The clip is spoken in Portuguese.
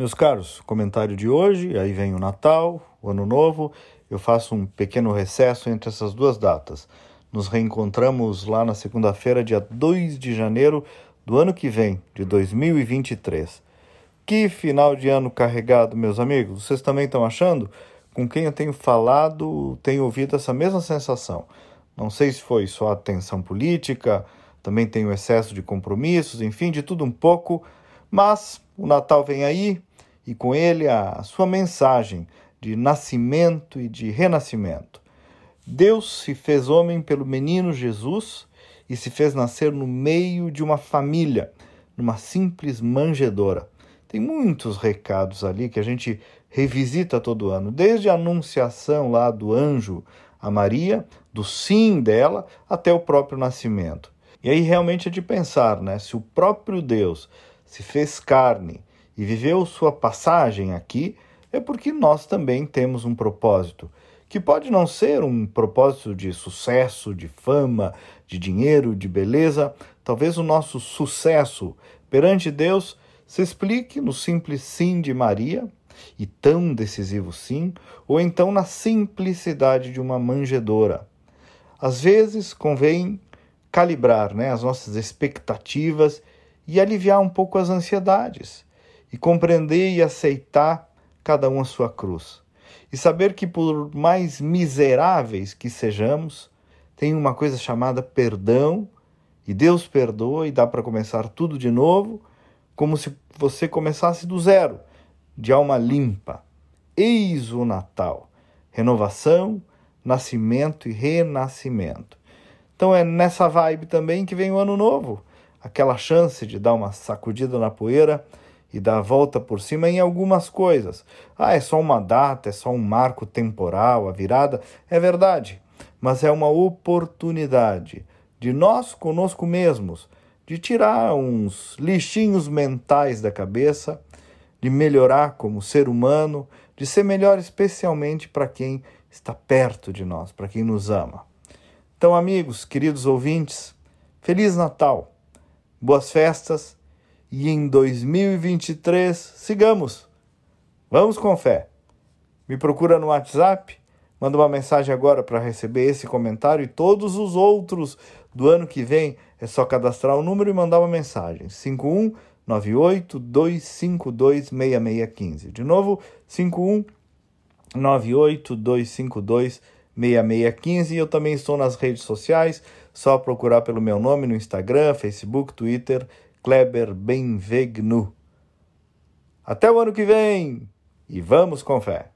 Meus caros, comentário de hoje, aí vem o Natal, o Ano Novo, eu faço um pequeno recesso entre essas duas datas. Nos reencontramos lá na segunda-feira, dia 2 de janeiro do ano que vem, de 2023. Que final de ano carregado, meus amigos. Vocês também estão achando? Com quem eu tenho falado, tenho ouvido essa mesma sensação. Não sei se foi só a tensão política, também tem o excesso de compromissos, enfim, de tudo um pouco, mas o Natal vem aí, e com ele a sua mensagem de nascimento e de renascimento. Deus se fez homem pelo menino Jesus e se fez nascer no meio de uma família, numa simples manjedora. Tem muitos recados ali que a gente revisita todo ano, desde a anunciação lá do anjo a Maria, do sim dela, até o próprio nascimento. E aí realmente é de pensar, né? Se o próprio Deus se fez carne e viveu sua passagem aqui, é porque nós também temos um propósito, que pode não ser um propósito de sucesso, de fama, de dinheiro, de beleza. Talvez o nosso sucesso perante Deus se explique no simples sim de Maria, e tão decisivo sim, ou então na simplicidade de uma manjedora. Às vezes convém calibrar né, as nossas expectativas e aliviar um pouco as ansiedades e compreender e aceitar cada um a sua cruz. E saber que, por mais miseráveis que sejamos, tem uma coisa chamada perdão, e Deus perdoa e dá para começar tudo de novo, como se você começasse do zero, de alma limpa. Eis o Natal renovação, nascimento e renascimento. Então é nessa vibe também que vem o Ano Novo aquela chance de dar uma sacudida na poeira e dar a volta por cima em algumas coisas. Ah, é só uma data, é só um marco temporal, a virada. É verdade, mas é uma oportunidade de nós conosco mesmos, de tirar uns lixinhos mentais da cabeça, de melhorar como ser humano, de ser melhor especialmente para quem está perto de nós, para quem nos ama. Então, amigos, queridos ouvintes, Feliz Natal, boas festas e em 2023 sigamos. Vamos com fé. Me procura no WhatsApp, manda uma mensagem agora para receber esse comentário e todos os outros do ano que vem. É só cadastrar o número e mandar uma mensagem. 5198 252 6615. De novo, 5198 252 6615. E eu também estou nas redes sociais, só procurar pelo meu nome no Instagram, Facebook, Twitter Kleber Benvegnu. Até o ano que vem e vamos com fé!